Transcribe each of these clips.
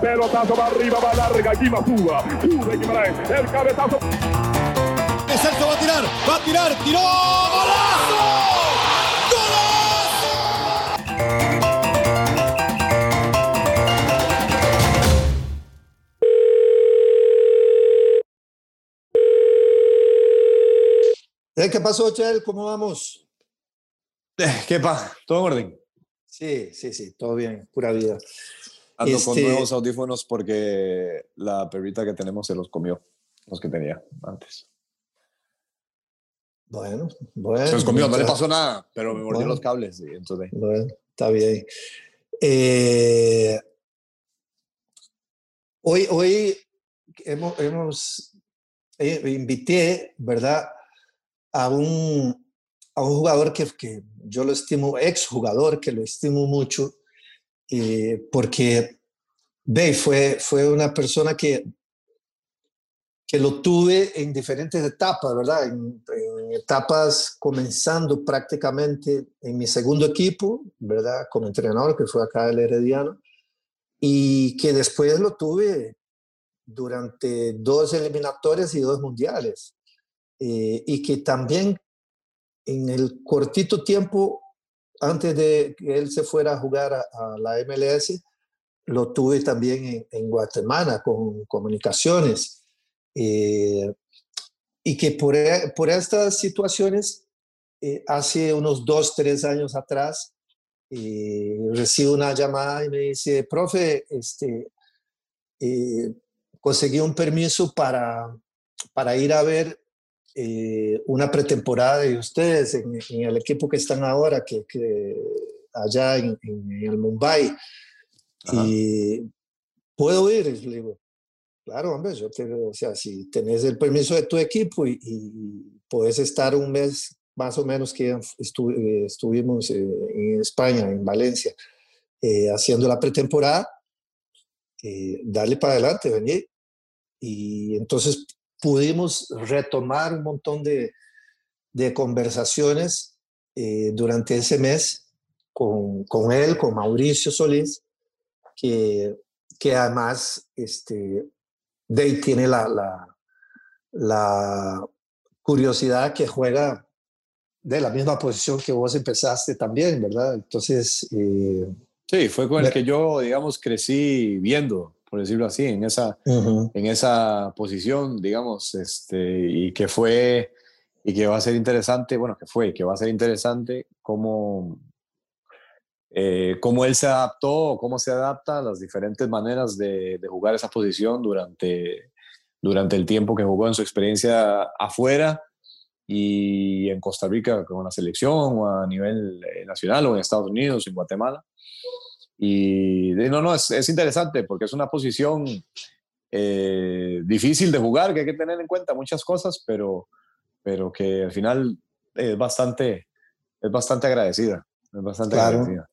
Pelotazo va arriba, va larga, aquí va Suba. Sube Guimaraes, el cabezazo. Celso va a tirar, va a tirar, tiró, golazo. Eh, ¿Qué pasó, Chel? ¿Cómo vamos? Eh, ¿Qué pasa? ¿Todo en orden? Sí, sí, sí, todo bien, pura vida. Ando con Este- nuevos audífonos porque la perrita que tenemos se los comió, los que tenía antes. Bueno, bueno. Se los comió, no le pasó nada, pero me mordió Bueno. los cables. Y entonces, Bueno, está bien. Eh, hoy, hoy hemos, hemos eh, invité, ¿verdad? A un, a un jugador que, que yo lo estimo, ex jugador, que lo estimo mucho, eh, porque ve, fue, fue una persona que, que lo tuve en diferentes etapas, ¿verdad? En, etapas comenzando prácticamente en mi segundo equipo, ¿verdad? Como entrenador, que fue acá el Herediano, y que después lo tuve durante dos eliminatorias y dos mundiales, eh, y que también en el cortito tiempo antes de que él se fuera a jugar a la MLS, lo tuve también en, Guatemala con comunicaciones. Eh, y que por, e- por estas situaciones, eh, hace unos dos, tres años atrás, eh, recibo una llamada y me dice, profe, este, eh, conseguí un permiso para, para ir a ver eh, una pretemporada de ustedes en, en el equipo que están ahora, que, que allá en, en el Mumbai. Ajá. Y puedo ir, le digo, claro, hombre, yo te, o sea, si tenés el permiso de tu equipo y, y puedes estar un mes más o menos que estu- eh, estuvimos eh, en España, en Valencia, eh, haciendo la pretemporada, eh, darle para adelante, venir. Y entonces pudimos retomar un montón de, de conversaciones eh, durante ese mes con, con él, con Mauricio Solís, que, que además este, ahí tiene la, la, la curiosidad que juega de la misma posición que vos empezaste también, ¿verdad? Entonces, eh, sí, fue con el Me- que yo, digamos, crecí viendo, por decirlo así, en esa, en esa posición, digamos, este, y que fue, y que va a ser interesante, bueno, que fue, y que va a ser interesante cómo, eh, cómo él se adaptó, cómo se adapta a las diferentes maneras de, de jugar esa posición durante, durante el tiempo que jugó en su experiencia afuera y en Costa Rica con la selección o a nivel eh, nacional o en Estados Unidos, en Guatemala. Y no, no, es, es interesante porque es una posición eh, difícil de jugar, que hay que tener en cuenta muchas cosas, pero, pero que al final es bastante, es bastante agradecida. Es bastante Claro. agradecida.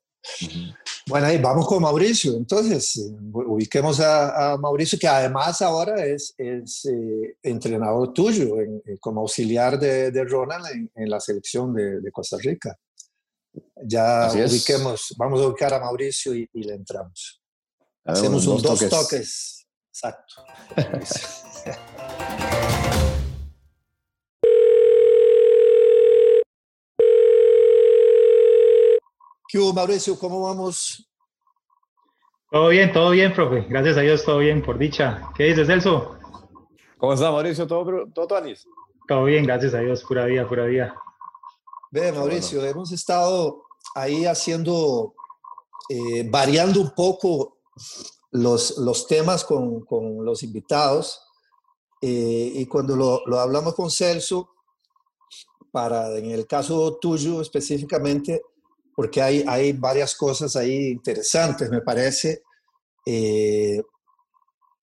Bueno, ahí vamos con Mauricio. Entonces, eh, ubiquemos a, a Mauricio, que además ahora es, es eh, entrenador tuyo en- eh, como auxiliar de, de Ronald en, en la selección de, de Costa Rica. Ya Así es. ubiquemos, vamos a ubicar a Mauricio y, y le entramos. Dale Hacemos unos un dos toques. Exacto. ¿Qué hubo, Mauricio? ¿Cómo vamos? Todo bien, todo bien, profe. Gracias a Dios, todo bien, por dicha. ¿Qué dices, Celso? ¿Cómo está Mauricio? ¿Todo, todo Tonis? Todo bien, gracias a Dios, pura vida, pura vida. Ve, Mauricio, hemos estado ahí haciendo, eh, variando un poco los, los temas con, con los invitados. eh, y cuando lo, lo hablamos con Celso, para, en el caso tuyo específicamente, porque hay, hay varias cosas ahí interesantes, me parece. eh,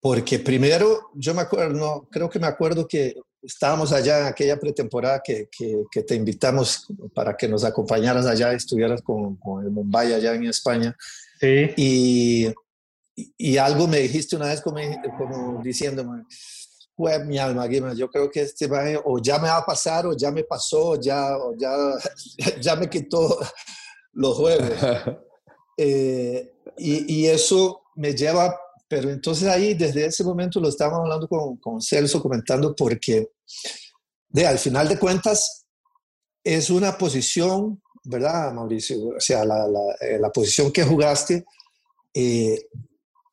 porque primero, yo me acuerdo, no, creo que me acuerdo que estábamos allá en aquella pretemporada que, que, que te invitamos para que nos acompañaras allá, estuvieras con, con el Mumbai allá en España. Sí, Y, y- algo me dijiste una vez como, como diciéndome, "Jue mi alma, Guima, yo creo que este o ya me va a pasar, o ya me pasó, o ya, o ya, ya me quitó los juegos. Eh, y, y eso me lleva pero entonces ahí, desde ese momento lo estábamos hablando con, con Celso, comentando, porque de, al final de cuentas es una posición, ¿verdad, Mauricio? O sea, la, la, eh, la posición que jugaste, eh,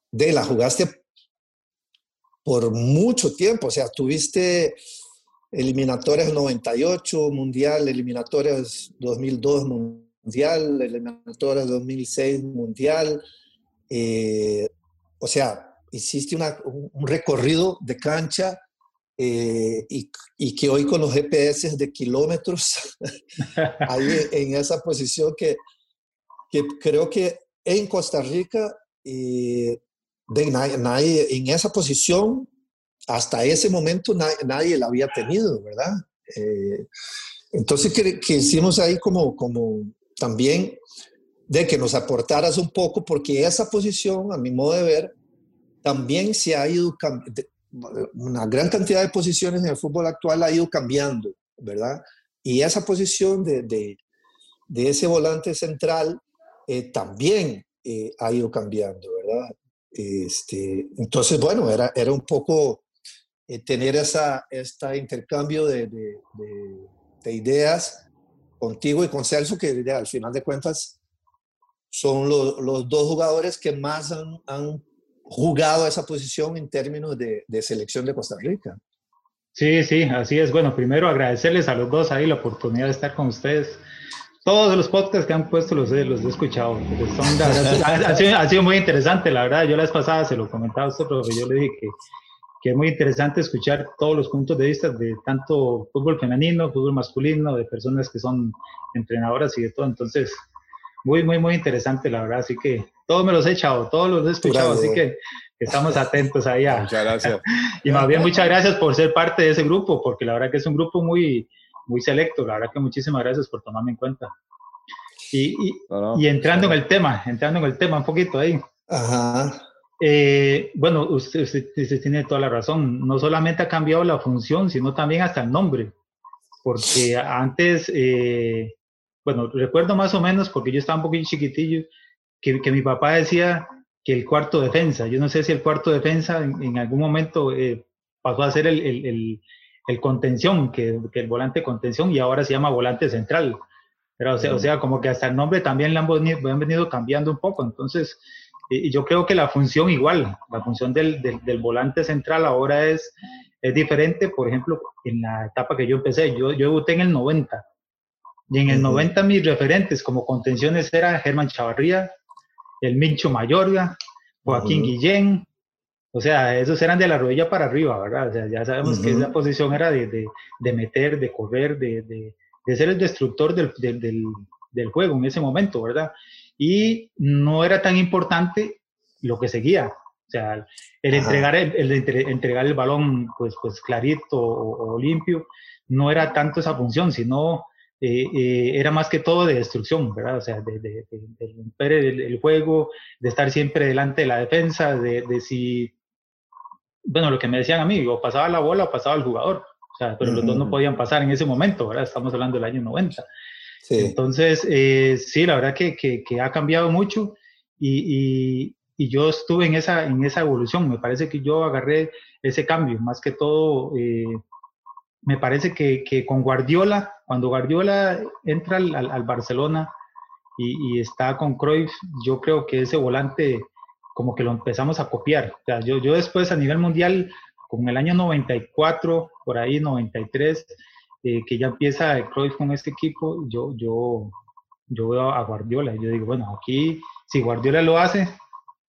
de la jugaste por mucho tiempo, o sea, tuviste eliminatorias 98, mundial, eliminatorias 2002, mundial, eliminatorias 2006, mundial. Eh, o sea, hiciste un recorrido de cancha eh, y, y, que hoy con los GPS de kilómetros, ahí en esa posición que, que creo que en Costa Rica, eh, de nadie, en esa posición hasta ese momento nadie, nadie la había tenido, ¿verdad? Eh, entonces, que, que, hicimos ahí como, como también de que nos aportaras un poco, porque esa posición, a mi modo de ver, también se ha ido, una gran cantidad de posiciones en el fútbol actual ha ido cambiando, ¿verdad? Y esa posición de, de, de ese volante central eh, también eh, ha ido cambiando, ¿verdad? Este, entonces, bueno, era, era un poco eh, tener esa, este intercambio de, de, de, ideas contigo y con Celso, que al final de cuentas son lo, los dos jugadores que más han, han, jugado esa posición en términos de, selección de Costa Rica. Sí, sí, así es. Bueno, primero agradecerles a los dos ahí la oportunidad de estar con ustedes. Todos los podcasts que han puesto los he, los he escuchado. Son, ha, sido, ha, sido, muy interesante, la verdad. Yo la vez pasada se lo comentaba a usted, pero yo le dije que que es muy interesante escuchar todos los puntos de vista de tanto fútbol femenino, fútbol masculino, de personas que son entrenadoras y de todo. Entonces, muy, muy, muy interesante, la verdad. Así que todos me los he echado, todos los he escuchado, así que estamos atentos ahí. Muchas gracias. y más bien, muchas gracias por ser parte de ese grupo, porque la verdad que es un grupo muy, muy selecto. La verdad que muchísimas gracias por tomarme en cuenta. Y, y, no, no, y entrando en el tema, entrando en el tema un poquito ahí. Ajá. Eh, bueno, usted, usted, usted, tiene toda la razón. No solamente ha cambiado la función, sino también hasta el nombre. Porque antes, eh, bueno, recuerdo más o menos, porque yo estaba un poquito chiquitillo, que, que, mi papá decía que el cuarto defensa, yo no sé si el cuarto defensa en, en algún momento eh, pasó a ser el, el, el, el contención, que, que, el volante contención, y ahora se llama volante central. Pero, o, sea, o sea, como que hasta el nombre también le han venido, han venido cambiando un poco. Entonces, y yo creo que la función igual, la función del, del, del, volante central ahora es, es diferente, por ejemplo, en la etapa que yo empecé, yo, yo debuté en el 90, y en el uh -huh. 90 mis referentes como contenciones eran Germán Chavarría, el Mincho Mayorga, Joaquín uh -huh. Guillén, o sea, esos eran de la rodilla para arriba, ¿verdad? O sea, ya sabemos uh -huh. que esa posición era de, de, de meter, de correr, de, de, de ser el destructor del, del, del, del juego en ese momento, ¿verdad? Y no era tan importante lo que seguía. O sea, el entregar el, el, entregar el balón pues, pues clarito o, o, limpio no era tanto esa función, sino eh, eh, era más que todo de destrucción, ¿verdad? O sea, de, de, de romper el, el, juego, de estar siempre delante de la defensa, de, de, si, bueno, lo que me decían a mí, o pasaba la bola o pasaba el jugador. O sea, pero uh -huh. los dos no podían pasar en ese momento, ¿verdad? Estamos hablando del año 90. Sí. Entonces, eh, sí, la verdad que, que, que, ha cambiado mucho y, y, y, yo estuve en esa, en esa evolución. Me parece que yo agarré ese cambio, más que todo, eh, me parece que, que, con Guardiola, cuando Guardiola entra al, al, al Barcelona y, y, está con Cruyff, yo creo que ese volante como que lo empezamos a copiar. O sea, yo, yo después a nivel mundial, con el año 94, por ahí 93, eh, que ya empieza Cruyff con este equipo, yo, yo, yo veo a Guardiola yo digo, bueno, aquí si Guardiola lo hace,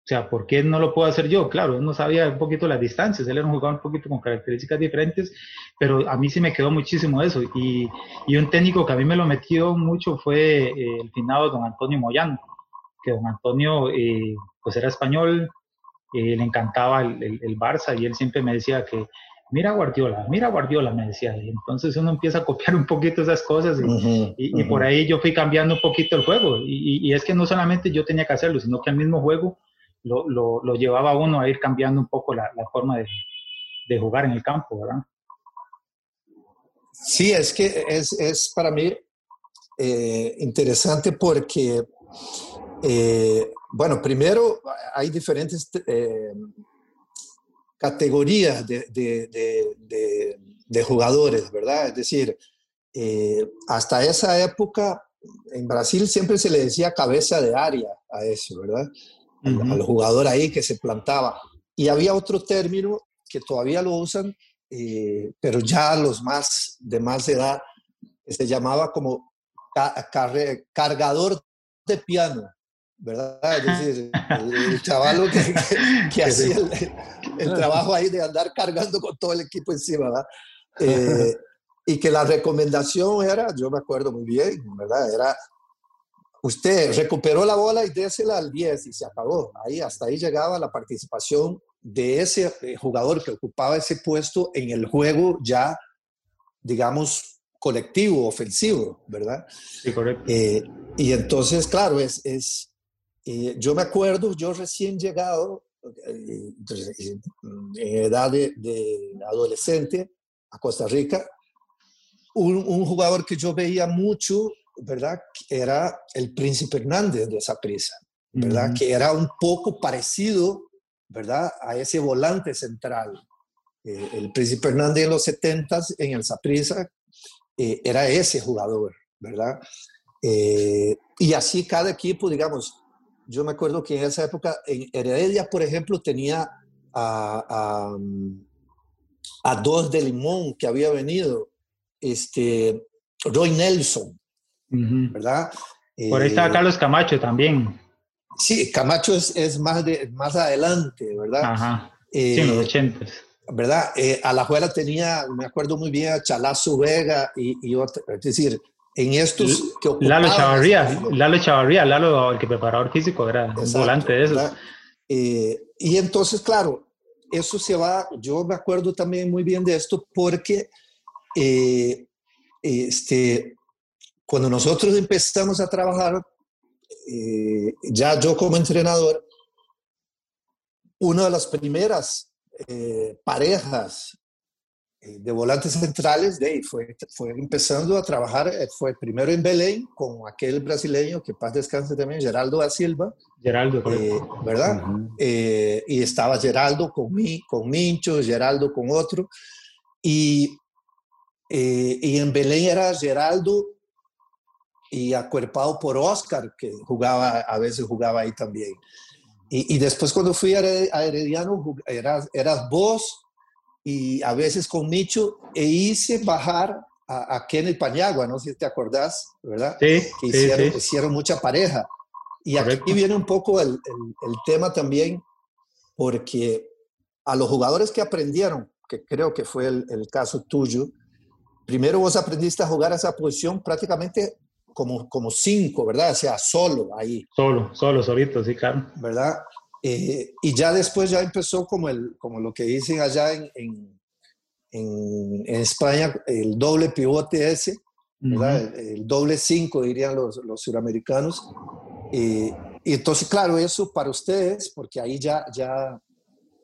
o sea, ¿por qué no lo puedo hacer yo? Claro, él no sabía un poquito las distancias, él era un jugador un poquito con características diferentes, pero a mí sí me quedó muchísimo eso. Y, y un técnico que a mí me lo metió mucho fue eh, el finado don Antonio Moyano, que don Antonio eh, pues era español, eh, le encantaba el, el Barça y él siempre me decía que mira Guardiola, mira Guardiola, me decía. Y entonces uno empieza a copiar un poquito esas cosas y, uh -huh, y, y uh -huh. por ahí yo fui cambiando un poquito el juego. Y, es que no solamente yo tenía que hacerlo, sino que el mismo juego lo, lo, lo llevaba a uno a ir cambiando un poco la, la forma de, de, jugar en el campo, ¿verdad? Sí, es que es, es para mí eh, interesante porque, eh, bueno, primero hay diferentes eh, categorías de, de, de, jugadores, ¿verdad? Es decir, eh, hasta esa época en Brasil siempre se le decía cabeza de área a eso, ¿verdad? al, jugador ahí que se plantaba. Y había otro término que todavía lo usan, eh, pero ya los más de más edad, que se llamaba como cargador de piano, ¿verdad? Es decir, el, chaval que, hacía el, trabajo ahí de andar cargando con todo el equipo encima, ¿verdad? Eh, y que la recomendación era, yo me acuerdo muy bien, ¿verdad? Era, usted recuperó la bola y désela al 10 y se acabó. Ahí, hasta ahí llegaba la participación de ese eh, jugador que ocupaba ese puesto en el juego ya, digamos, colectivo, ofensivo, ¿verdad? Sí, correcto. Eh, y entonces, claro, es, es eh, yo me acuerdo, yo recién llegado, en edad de, de, adolescente, a Costa Rica, un, jugador que yo veía mucho, ¿verdad? Era el Príncipe Hernández de esa prisa, ¿verdad? Que era un poco parecido, ¿verdad? A ese volante central. Eh, el Príncipe Hernández en los 70 en el Saprissa eh, era ese jugador, ¿verdad? Eh, y así cada equipo, digamos, yo me acuerdo que en esa época, en Heredia, por ejemplo, tenía a, a, a dos de Limón que había venido, este, Roy Nelson, ¿verdad? Por ahí está eh, Carlos Camacho también. Sí, Camacho es, es más, de, más adelante, ¿verdad? Ajá. sí, en los eh, ochentas. ¿Verdad? Eh, a la juela tenía, me acuerdo muy bien, a Chalazo Vega y, y otra, es decir, en estos que Lalo Chavarría, Lalo Chavarría, Lalo, el que preparador físico, era un volante de esos. y entonces, claro, eso se va, yo me acuerdo también muy bien de esto porque eh, este, cuando nosotros empezamos a trabajar, eh, ya yo como entrenador, una de las primeras eh, parejas de volantes centrales de fue, fue empezando a trabajar, fue primero en Belén con aquel brasileño que paz descanse también, Geraldo da Silva. Geraldo, ¿verdad? y estaba Geraldo con, mí, con Mincho, Geraldo con otro. Y eh, y en Belén era Geraldo y acuerpado por Oscar, que jugaba, a veces jugaba ahí también. Y, después cuando fui a Herediano, eras, eras vos y a veces con Micho, e hice bajar a, a Kenneth Pañagua, no sé si te acordás, ¿verdad? Sí, que hicieron, hicieron mucha pareja. Y aquí viene un poco el, el, el tema también, porque a los jugadores que aprendieron, que creo que fue el, el caso tuyo, primero vos aprendiste a jugar esa posición prácticamente como, como cinco, ¿verdad? O sea, solo ahí. Solo, solo, solito, sí, claro. ¿Verdad? Eh, y ya después ya empezó como, el, como lo que dicen allá en, en, en, España, el doble pivote ese, ¿verdad? el, doble cinco, dirían los, los suramericanos. y entonces, claro, eso para ustedes, porque ahí ya, ya,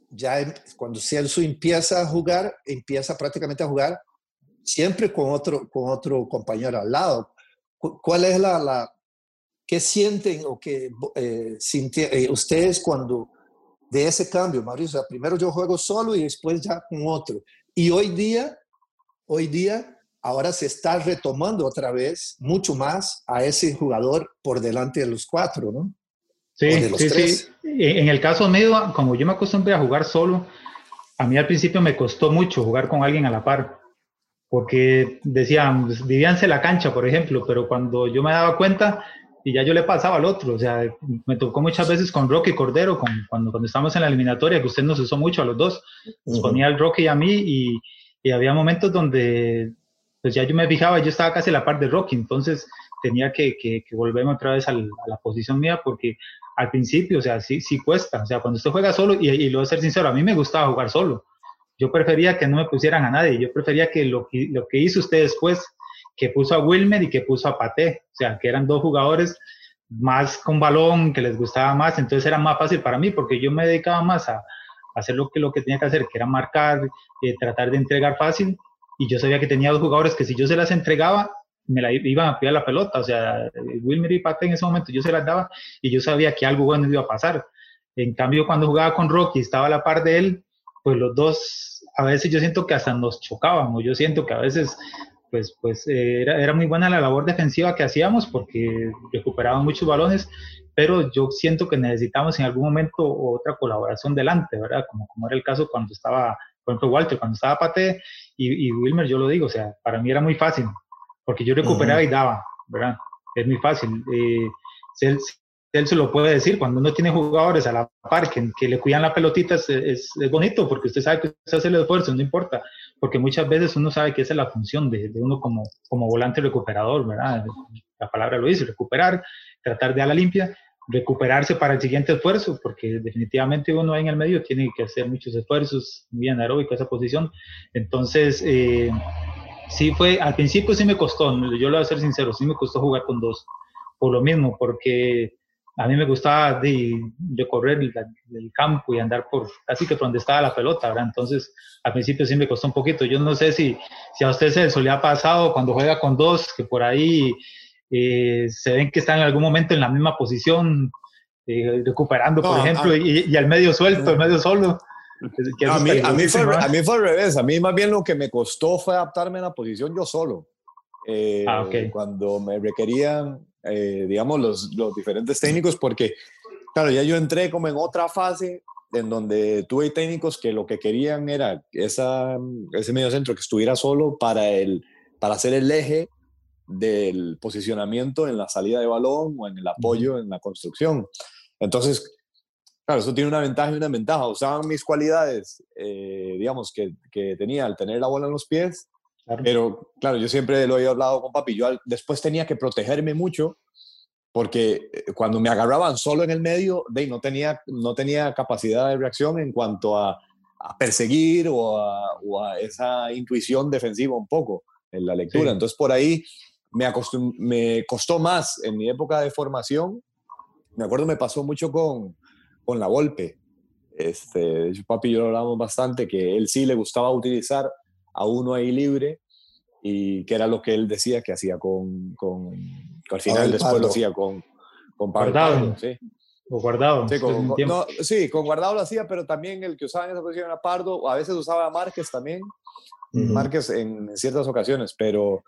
ya em, cuando Celso empieza a jugar, empieza prácticamente a jugar siempre con otro, con otro compañero al lado. ¿Cuál es la, la qué sienten o qué eh, eh, ustedes cuando de ese cambio, Mauricio? primero yo juego solo y después ya con otro. Y hoy día, hoy día, ahora se está retomando otra vez mucho más a ese jugador por delante de los cuatro, ¿no? Sí, sí, sí. En el caso mío, como yo me acostumbré a jugar solo, a mí al principio me costó mucho jugar con alguien a la par porque decían, vivíanse la cancha, por ejemplo, pero cuando yo me daba cuenta y ya yo le pasaba al otro, o sea, me tocó muchas veces con Rocky Cordero, con, cuando, cuando estábamos en la eliminatoria, que usted nos usó mucho a los dos, nos ponía al Rocky y a mí y, y, había momentos donde pues ya yo me fijaba, yo estaba casi a la par de Rocky, entonces tenía que, que, volverme otra vez a la posición mía porque al principio, o sea, sí, sí cuesta, o sea, cuando usted juega solo, y, y lo voy a ser sincero, a mí me gustaba jugar solo, yo prefería que no me pusieran a nadie, yo prefería que lo que, lo que hizo usted después, que puso a Wilmer y que puso a Paté, o sea, que eran dos jugadores más con balón, que les gustaba más, entonces era más fácil para mí porque yo me dedicaba más a, hacer lo que, lo que tenía que hacer, que era marcar, eh, tratar de entregar fácil, y yo sabía que tenía dos jugadores que si yo se las entregaba, me la iban a pillar la pelota, o sea, Wilmer y Pate en ese momento yo se las daba y yo sabía que algo bueno iba a pasar. En cambio, cuando jugaba con Rocky, estaba a la par de él, pues los dos, a veces yo siento que hasta nos chocábamos, yo siento que a veces, pues, pues eh, era, era muy buena la labor defensiva que hacíamos porque recuperaban muchos balones, pero yo siento que necesitamos en algún momento otra colaboración delante, ¿verdad? Como, como era el caso cuando estaba, por ejemplo, Walter, cuando estaba Pate y, Wilmer, yo lo digo, o sea, para mí era muy fácil, porque yo recuperaba y daba, ¿verdad? Es muy fácil. Eh, él se lo puede decir, cuando uno tiene jugadores a la par que, le cuidan la pelotita es, es, bonito porque usted sabe que usted hace el esfuerzo, no importa, porque muchas veces uno sabe que esa es la función de, de, uno como, como volante recuperador, ¿verdad? La palabra lo dice, recuperar, tratar de dar la limpia, recuperarse para el siguiente esfuerzo, porque definitivamente uno ahí en el medio tiene que hacer muchos esfuerzos, muy anaeróbico esa posición. Entonces, eh, sí fue, al principio sí me costó, yo lo voy a ser sincero, sí me costó jugar con dos, por lo mismo, porque a mí me gustaba de, recorrer el, campo y andar por casi que por donde estaba la pelota, ¿verdad? Entonces, al principio sí me costó un poquito. Yo no sé si, si a usted se le ha pasado cuando juega con dos, que por ahí eh, se ven que están en algún momento en la misma posición, eh, recuperando, por ejemplo, y, al medio suelto, al medio solo. a, mí, a, mí fue, a, mí, fue, al revés. A mí más bien lo que me costó fue adaptarme a la posición yo solo. Eh, ah, cuando me requerían eh, digamos, los, los diferentes técnicos, porque, claro, ya yo entré como en otra fase en donde tuve técnicos que lo que querían era esa, ese medio centro que estuviera solo para, el, para hacer el eje del posicionamiento en la salida de balón o en el apoyo en la construcción. Entonces, claro, eso tiene una ventaja y una ventaja. Usaban mis cualidades, eh, digamos, que, que, tenía al tener la bola en los pies pero claro, yo siempre lo he hablado con papi, yo después tenía que protegerme mucho porque eh, cuando me agarraban solo en el medio, de, no, tenía, no tenía capacidad de reacción en cuanto a, perseguir o a, esa intuición defensiva un poco en la lectura. Entonces por ahí me, me costó más en mi época de formación. Me acuerdo, me pasó mucho con, con la golpe. Este, papi y yo lo hablamos bastante, que él sí le gustaba utilizar a uno ahí libre y que era lo que él decía que hacía con, con al final después lo hacía con, con Guardado. sí. O guardado. Sí con, no, sí, con guardado lo hacía, pero también el que usaba en esa posición era Pardo, a veces usaba a Márquez también, Márquez en ciertas ocasiones, pero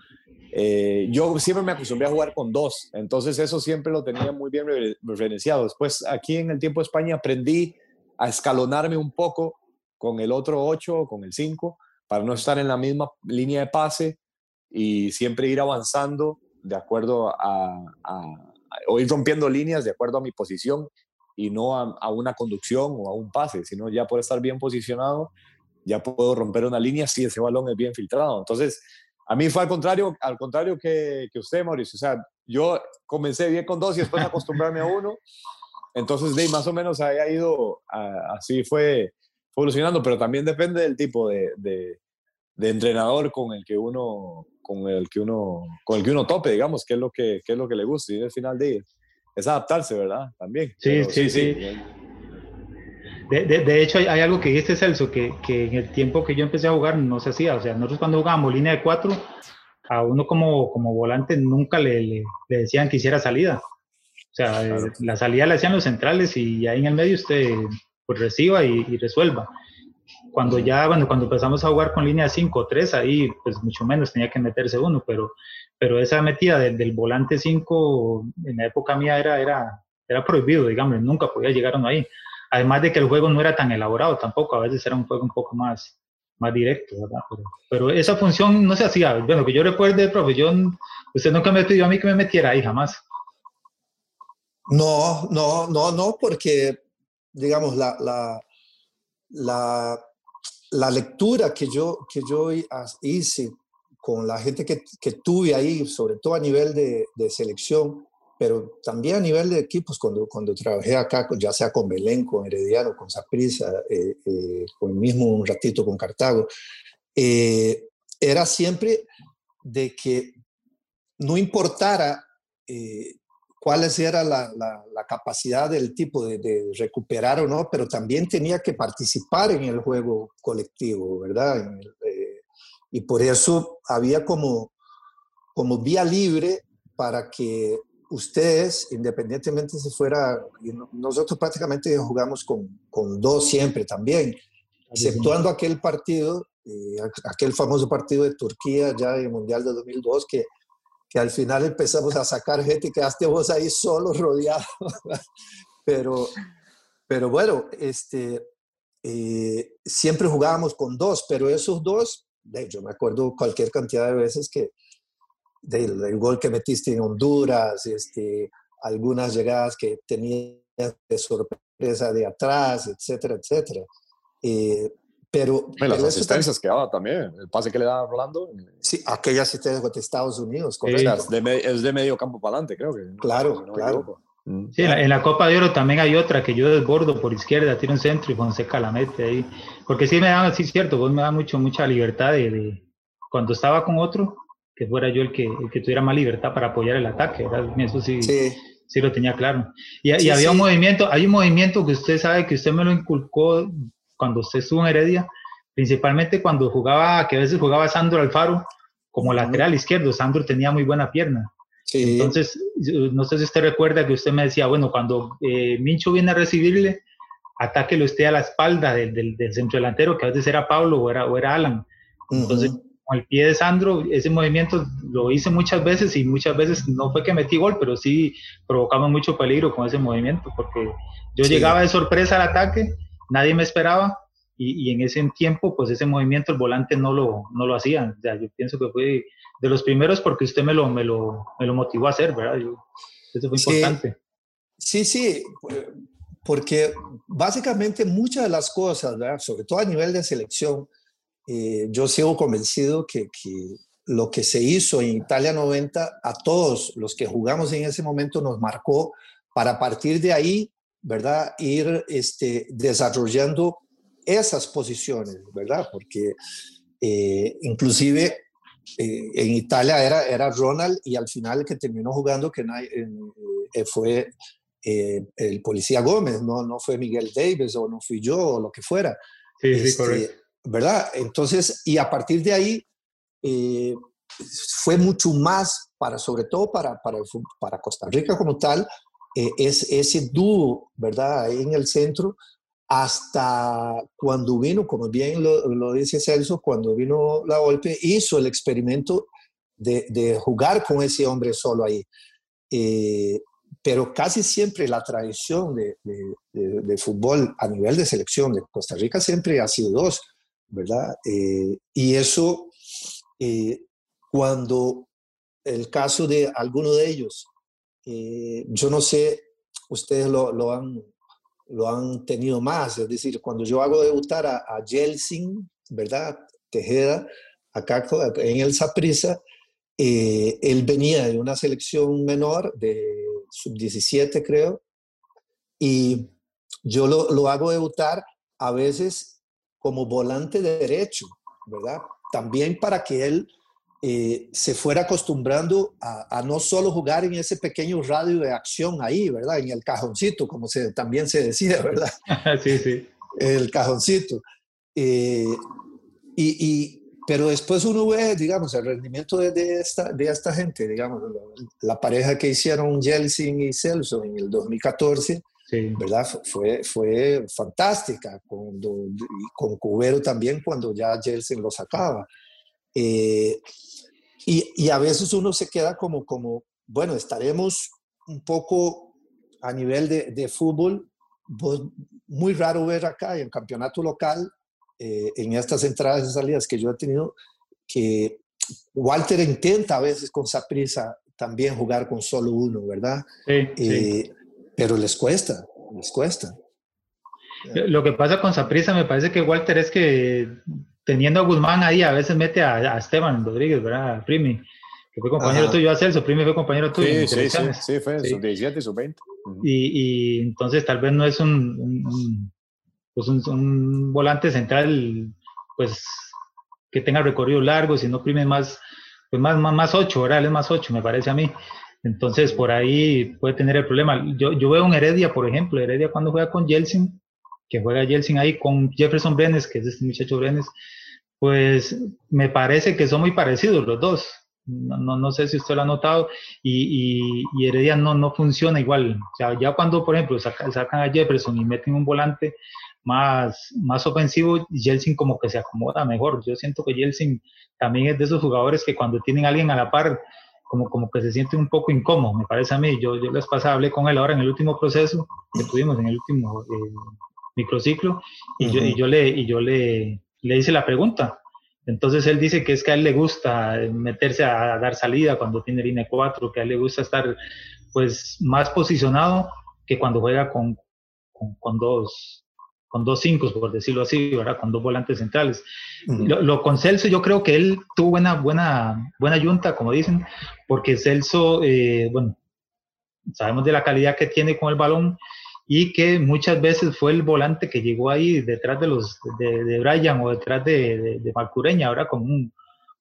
eh, yo siempre me acostumbré a jugar con dos, entonces eso siempre lo tenía muy bien referenciado. Después aquí en el tiempo de España aprendí a escalonarme un poco con el otro ocho, con el cinco, no estar en la misma línea de pase y siempre ir avanzando de acuerdo a, o ir rompiendo líneas de acuerdo a mi posición y no a, una conducción o a un pase, sino ya por estar bien posicionado, ya puedo romper una línea si ese balón es bien filtrado. Entonces, a mí fue al contrario, al contrario que, que usted, Mauricio. O sea, yo comencé bien con dos y después acostumbrarme a uno. Entonces, de más o menos ha ido, así fue evolucionando, pero también depende del tipo de, entrenador con el que uno con el que uno con el que uno tope, digamos, qué es lo que qué es lo que le gusta y al final de es adaptarse, ¿verdad? También. Sí, sí, sí. De, de, hecho, hay, algo que dice Celso, que, que, en el tiempo que yo empecé a jugar no se hacía. O sea, nosotros cuando jugábamos línea de cuatro, a uno como, como volante nunca le, le, decían que hiciera salida. O sea, la salida la hacían los centrales y ahí en el medio usted pues reciba y, resuelva. Cuando ya, bueno, cuando empezamos a jugar con línea 5 o 3, ahí pues mucho menos tenía que meterse uno, pero, pero esa metida del volante 5 en la época mía era, era, era prohibido, digamos, nunca podía llegar uno ahí. Además de que el juego no era tan elaborado tampoco, a veces era un juego un poco más, más directo, ¿verdad? Pero, esa función no se hacía. Bueno, que yo recuerde, profe, yo, usted nunca me pidió a mí que me metiera ahí, jamás. No, no, no, no, porque digamos, la, la, la, la, lectura que yo, que yo hice con la gente que, que tuve ahí, sobre todo a nivel de, de, selección, pero también a nivel de equipos, cuando, cuando trabajé acá, ya sea con Belén, con Herediano, con Saprissa, eh, eh, con mismo un ratito con Cartago, eh, era siempre de que no importara cuál era la, la, capacidad del tipo de, recuperar o no, pero también tenía que participar en el juego colectivo, ¿verdad? Eh, y por eso había como, como vía libre para que ustedes, independientemente si fuera, nosotros prácticamente jugamos con, con dos siempre también, exceptuando aquel partido, eh, aquel famoso partido de Turquía ya en el Mundial de 2002, que, que al final empezamos a sacar gente y quedaste vos ahí solo, rodeado. pero, pero bueno, este, eh, siempre jugábamos con dos, pero esos dos, yo me acuerdo cualquier cantidad de veces que del, gol que metiste en Honduras, este, algunas llegadas que tenías de sorpresa de atrás, etcétera, etcétera. Eh, pero, las asistencias que daba también, el pase que le daba Rolando. Sí, aquella asistencia contra Estados Unidos. es, de, es de medio campo para adelante, creo que. Claro, claro. Mm. Sí, en la, Copa de Oro también hay otra que yo desbordo por izquierda, tiro un centro y Fonseca la mete ahí. Porque sí me da, sí, cierto, vos me da mucho, mucha libertad de, cuando estaba con otro, que fuera yo el que, el que tuviera más libertad para apoyar el ataque, Eso sí, sí, lo tenía claro. Y, había un movimiento, hay un movimiento que usted sabe que usted me lo inculcó cuando usted estuvo en Heredia, principalmente cuando jugaba, que a veces jugaba Sandro Alfaro como lateral izquierdo, Sandro tenía muy buena pierna. Entonces, no sé si usted recuerda que usted me decía, bueno, cuando eh, Mincho viene a recibirle, atáquelo usted a la espalda del, del, centro delantero, que a veces era Pablo o era, o era Alan. Entonces, con el pie de Sandro, ese movimiento lo hice muchas veces y muchas veces no fue que metí gol, pero sí provocaba mucho peligro con ese movimiento, porque yo llegaba de sorpresa al ataque, nadie me esperaba y, y, en ese tiempo, pues ese movimiento el volante no lo, no lo hacía. O sea, yo pienso que fue de los primeros porque usted me lo, me lo, me lo motivó a hacer, ¿verdad? eso fue importante. Sí, sí, porque básicamente muchas de las cosas, ¿verdad? sobre todo a nivel de selección, eh, yo sigo convencido que, que, lo que se hizo en Italia 90 a todos los que jugamos en ese momento nos marcó para partir de ahí, ¿verdad? Ir este, desarrollando esas posiciones, ¿verdad? Porque eh, inclusive eh, en Italia era, era Ronald y al final el que terminó jugando que fue el policía Gómez, no, no fue Miguel Davis o no fui yo o lo que fuera. Sí, sí, este, correcto. ¿verdad? Entonces, y a partir de ahí eh, fue mucho más para, sobre todo para, para, para Costa Rica como tal, eh, es ese dúo, ¿verdad? Ahí en el centro, hasta cuando vino, como bien lo, dice Celso, cuando vino la golpe, hizo el experimento de, jugar con ese hombre solo ahí. Eh, pero casi siempre la tradición de, fútbol a nivel de selección de Costa Rica siempre ha sido dos. ¿verdad? Eh, y eso, cuando el caso de alguno de ellos, eh, yo no sé, ustedes lo, lo, han, lo han tenido más, es decir, cuando yo hago debutar a, a Jelsin, ¿verdad? Tejeda, acá en el Saprissa, él venía de una selección menor, de sub-17 creo, y yo lo, lo hago debutar a veces como volante de derecho, ¿verdad? También para que él eh, se fuera acostumbrando a, no solo jugar en ese pequeño radio de acción ahí, ¿verdad? En el cajoncito, como se, también se decía, ¿verdad? sí, sí. El cajoncito. Eh, y, pero después uno ve, digamos, el rendimiento de, esta, de esta gente, digamos, la, pareja que hicieron Jelsin y Celso en el 2014, ¿verdad? Fue, fue fantástica, cuando, con Cubero también cuando ya Jelsen lo sacaba. Eh, y, y, a veces uno se queda como, como, bueno, estaremos un poco a nivel de, de fútbol, pues, muy raro ver acá en campeonato local, eh, en estas entradas y salidas que yo he tenido, que Walter intenta a veces con Saprisa también jugar con solo uno, ¿verdad? Sí, eh, pero les cuesta, les cuesta. Lo que pasa con Saprisa me parece que Walter es que teniendo a Guzmán ahí a veces mete a, Esteban Rodríguez, ¿verdad? A Primi, que fue compañero tuyo a Celso, Primi fue compañero tuyo. Sí, sí, sí, sí, fue en sus 17 y sus 20. y, y, entonces tal vez no es un, pues un, volante central, pues que tenga recorrido largo, sino Primi más, pues más, más, más 8, ¿verdad? Él es más 8, me parece a mí. Entonces, por ahí puede tener el problema. Yo, yo veo un Heredia, por ejemplo, Heredia cuando juega con Jelsin, que juega Jelsin ahí con Jefferson Brenes, que es este muchacho Brenes, pues me parece que son muy parecidos los dos. no, no, sé si usted lo ha notado, y, y, Heredia no, no funciona igual. O ya cuando, por ejemplo, sacan, a Jefferson y meten un volante más, más ofensivo, Jelsin como que se acomoda mejor. Yo siento que Jelsin también es de esos jugadores que cuando tienen a alguien a la par, como, como que se sienten un poco incómodos, me parece a mí. Yo, yo les pasaba, hablé con él ahora en el último proceso que tuvimos, en el último eh, microciclo, y, yo, y yo, le, y yo le, le hice la pregunta entonces él dice que es que a él le gusta meterse a, dar salida cuando tiene línea 4, que a él le gusta estar pues más posicionado que cuando juega con, con, dos con dos cinco, por decirlo así, ¿verdad? Con dos volantes centrales. lo, con Celso yo creo que él tuvo buena, buena, buena yunta, como dicen, porque Celso, eh, bueno, sabemos de la calidad que tiene con el balón, y que muchas veces fue el volante que llegó ahí detrás de los de, de Brian o detrás de, de, de Malcureña, ahora como un,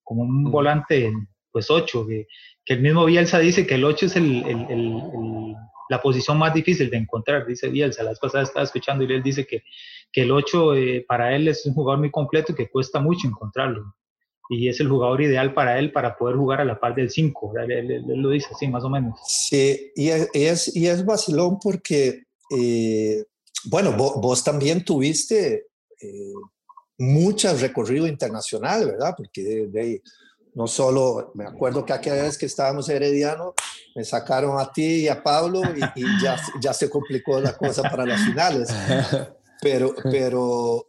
como un volante pues 8, que, que, el mismo Bielsa dice que el 8 es el, el, el, la posición más difícil de encontrar, dice Bielsa, la vez pasada estaba escuchando y él dice que, que el 8 eh, para él es un jugador muy completo y que cuesta mucho encontrarlo. Y es el jugador ideal para él para poder jugar a la par del 5, él, él, lo dice así, más o menos. Sí, y es, y es vacilón porque eh, bueno, vos, también tuviste eh, mucho recorrido internacional, ¿verdad? Porque no solo, me acuerdo que aquella vez que estábamos Herediano, me sacaron a ti y a Pablo y, ya, ya se complicó la cosa para las finales. Pero, pero,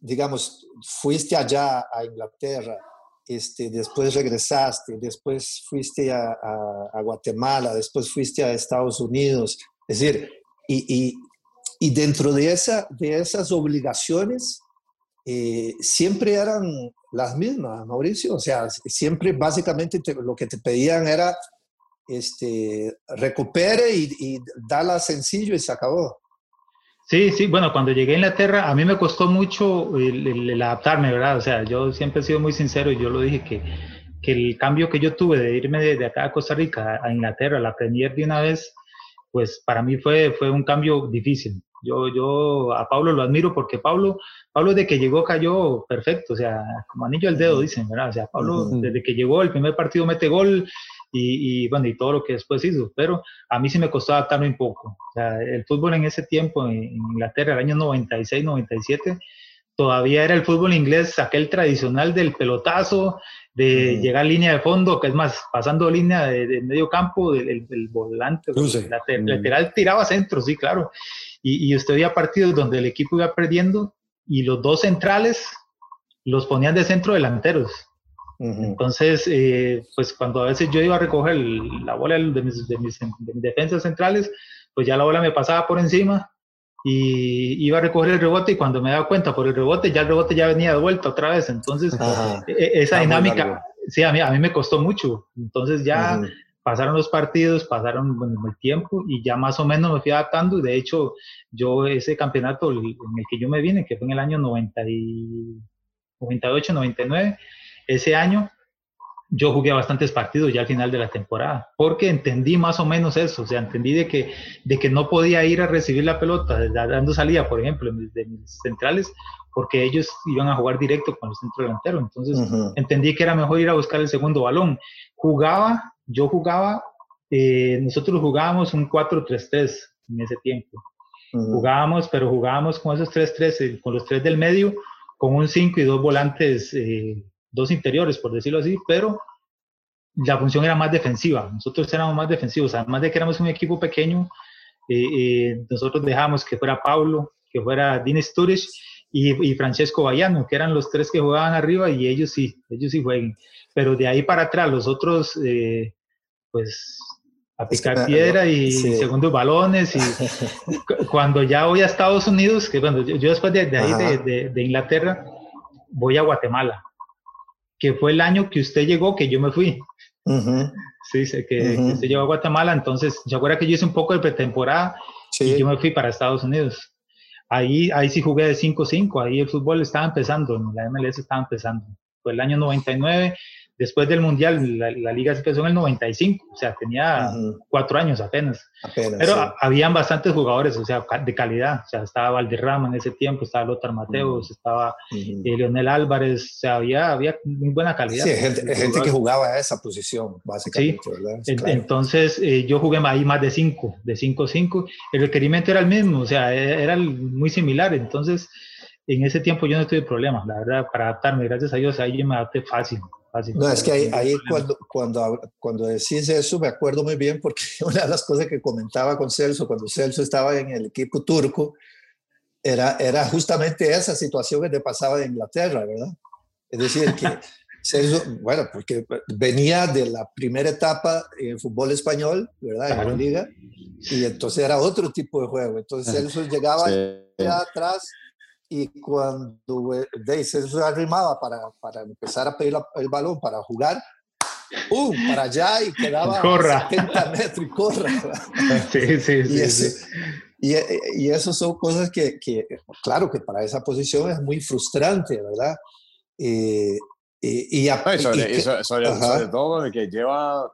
digamos, fuiste allá a Inglaterra, este, después regresaste, después fuiste a, a, Guatemala, después fuiste a Estados Unidos. Es decir, y, y, dentro de, esa, de esas obligaciones, eh, siempre eran las mismas, Mauricio. O sea, siempre básicamente lo que te pedían era este, recupere y, y dala sencillo y se acabó. Sí, sí, bueno, cuando llegué a Inglaterra a mí me costó mucho el, adaptarme, ¿verdad? O sea, yo siempre he sido muy sincero y yo lo dije que, que el cambio que yo tuve de irme de, de, acá a Costa Rica a Inglaterra, la Premier de una vez, pues para mí fue, fue un cambio difícil. Yo, yo a Pablo lo admiro porque Pablo, Pablo desde que llegó cayó perfecto, o sea, como anillo al dedo dicen, ¿verdad? O sea, Pablo desde que llegó el primer partido mete gol y, y, bueno, y todo lo que después hizo, pero a mí sí me costó adaptarme un poco. O sea, el fútbol en ese tiempo, en Inglaterra, el año 96, 97, todavía era el fútbol inglés, aquel tradicional del pelotazo, de llegar a línea de fondo, que es más, pasando línea de, medio campo, del, volante, el lateral tiraba centro, sí, claro. Y, y usted veía partidos donde el equipo iba perdiendo y los dos centrales los ponían de centro delanteros. Entonces, eh, pues cuando a veces yo iba a recoger la bola de mis, de mis defensas centrales, pues ya la bola me pasaba por encima y iba a recoger el rebote y cuando me daba cuenta por el rebote, ya el rebote ya venía de vuelta otra vez. Entonces, e, e, esa dinámica, sí, a mí, a mí me costó mucho. Entonces ya pasaron los partidos, pasaron el tiempo y ya más o menos me fui adaptando. Y de hecho, yo ese campeonato en el que yo me vine, que fue en el año 90 y 98, 99, ese año yo jugué bastantes partidos ya al final de la temporada, porque entendí más o menos eso, o sea, entendí de que, de que no podía ir a recibir la pelota dando salida, por ejemplo, de mis centrales, porque ellos iban a jugar directo con el centro delantero, entonces entendí que era mejor ir a buscar el segundo balón. Jugaba, yo jugaba, eh, nosotros jugábamos un 4-3-3 en ese tiempo. Jugábamos, pero jugábamos con esos 3-3, eh, con los tres del medio, con un 5 y dos volantes eh, dos interiores, por decirlo así, pero la función era más defensiva. Nosotros éramos más defensivos, además de que éramos un equipo pequeño, eh, eh, nosotros dejamos que fuera Pablo, que fuera Dean Sturridge y, Francesco Bayano, que eran los tres que jugaban arriba y ellos sí, ellos sí jueguen. Pero de ahí para atrás, los otros, eh, pues a picar piedra y segundos balones y cuando ya voy a Estados Unidos, que cuando yo, después de, ahí de, Inglaterra voy a Guatemala que fue el año que usted llegó, que yo me fui. Sí, sé que, usted llegó a Guatemala, entonces, ¿se acuerda que yo hice un poco de pretemporada y yo me fui para Estados Unidos? Ahí, ahí sí jugué de 5-5, ahí el fútbol estaba empezando, la MLS estaba empezando. Fue el año 99, después del Mundial, la, liga se empezó en el 95, o sea, tenía cuatro años apenas. Pero habían bastantes jugadores, o sea, de calidad. O sea, estaba Valderrama en ese tiempo, estaba Lothar Mateos, estaba eh, Leonel Álvarez, o sea, había, había muy buena calidad. Sí, gente, gente que jugaba a esa posición, básicamente. Sí. Entonces, eh, yo jugué ahí más de cinco, de cinco cinco. El requerimiento era el mismo, o sea, e, era muy similar. Entonces, en ese tiempo yo no tuve problemas, la verdad, para adaptarme. Gracias a Dios, ahí me adapté fácil. No, es que ahí, ahí cuando, cuando, cuando decís eso me acuerdo muy bien porque una de las cosas que comentaba con Celso cuando Celso estaba en el equipo turco era, era justamente esa situación que te pasaba en Inglaterra, ¿verdad? Es decir, que Celso, bueno, porque venía de la primera etapa en el fútbol español, ¿verdad? En la liga, y entonces era otro tipo de juego. Entonces Celso llegaba allá atrás y cuando Celso se arrimaba para, para empezar a pedir el balón para jugar, ¡pum! para allá y quedaba corra. 70 metros y corra. Sí, sí, y, sí, y, y, eso son cosas que, que, claro, que para esa posición es muy frustrante, ¿verdad? Eh, y, y, sobre, sobre, todo que lleva, o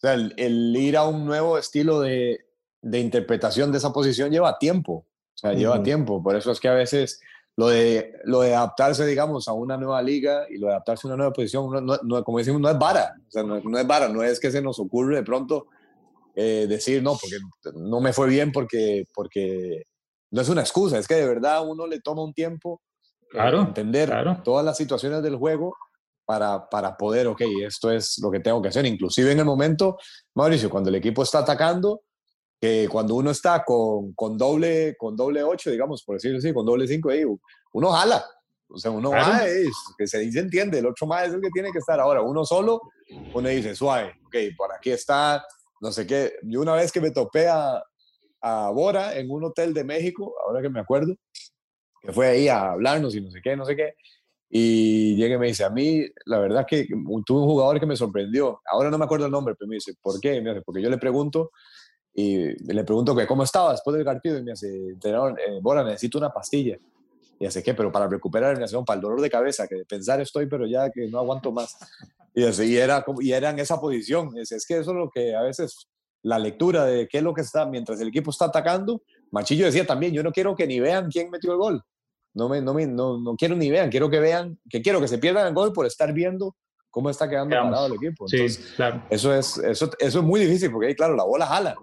sea, el, el, ir a un nuevo estilo de, de interpretación de esa posición lleva tiempo. O sea, lleva tiempo. Por eso es que a veces lo de, lo de adaptarse, digamos, a una nueva liga y lo de adaptarse a una nueva posición, no, no, como decimos, no es vara. O sea, no, no, es vara. No es que se nos ocurre de pronto eh, decir, no, porque no me fue bien porque, porque no es una excusa. Es que de verdad uno le toma un tiempo claro, entender todas las situaciones del juego para, para poder, ok, esto es lo que tengo que hacer. Inclusive en el momento, Mauricio, cuando el equipo está atacando, que cuando uno está con, con, doble con doble 8, digamos, por decirlo así, con doble 5, uno jala. O sea, uno va, es, que se dice, entiende, el otro más es el que tiene que estar. Ahora, uno solo, uno dice, suave, ok, por aquí está, no sé qué. Yo una vez que me topé a, a Bora en un hotel de México, ahora que me acuerdo, que fue ahí a hablarnos y no sé qué, no sé qué, y llega y me dice, a mí, la verdad que tuve un jugador que me sorprendió. Ahora no me acuerdo el nombre, pero me dice, ¿por qué? Me dice, porque yo le pregunto y le pregunto que cómo estaba después del partido y me hace, entrenador, eh, Bora, necesito una pastilla. Y hace, ¿qué? Pero para recuperar, me hace, para el dolor de cabeza, que de pensar estoy, pero ya que no aguanto más. Y, así, era, y era en esa posición. Es, es que eso es lo que a veces, la lectura de qué es lo que está, mientras el equipo está atacando, Machillo decía también, yo no quiero que ni vean quién metió el gol. No, me, no, me, no, no quiero ni vean, quiero que vean, que quiero que se pierdan el gol por estar viendo cómo está quedando parado el equipo. Entonces, sí, claro. Eso es, eso, eso es muy difícil porque ahí, claro, la bola jala.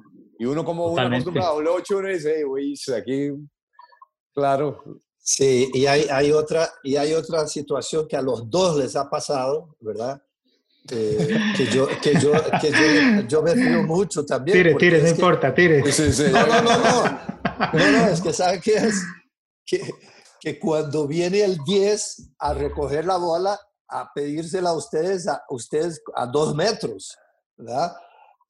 Y uno como uno acostumbrado a 8, uno dice, güey, aquí, claro. Sí, y hay, hay, otra, y hay otra situación que a los dos les ha pasado, ¿verdad? Eh, que yo, que yo, que yo, yo me río mucho también. Tire, tire, no importa, tire. Sí, sí. No, no, no, no. No, no, es que ¿sabe qué es? Que, que cuando viene el 10 a recoger la bola, a pedírsela a ustedes, a ustedes a dos metros, ¿verdad?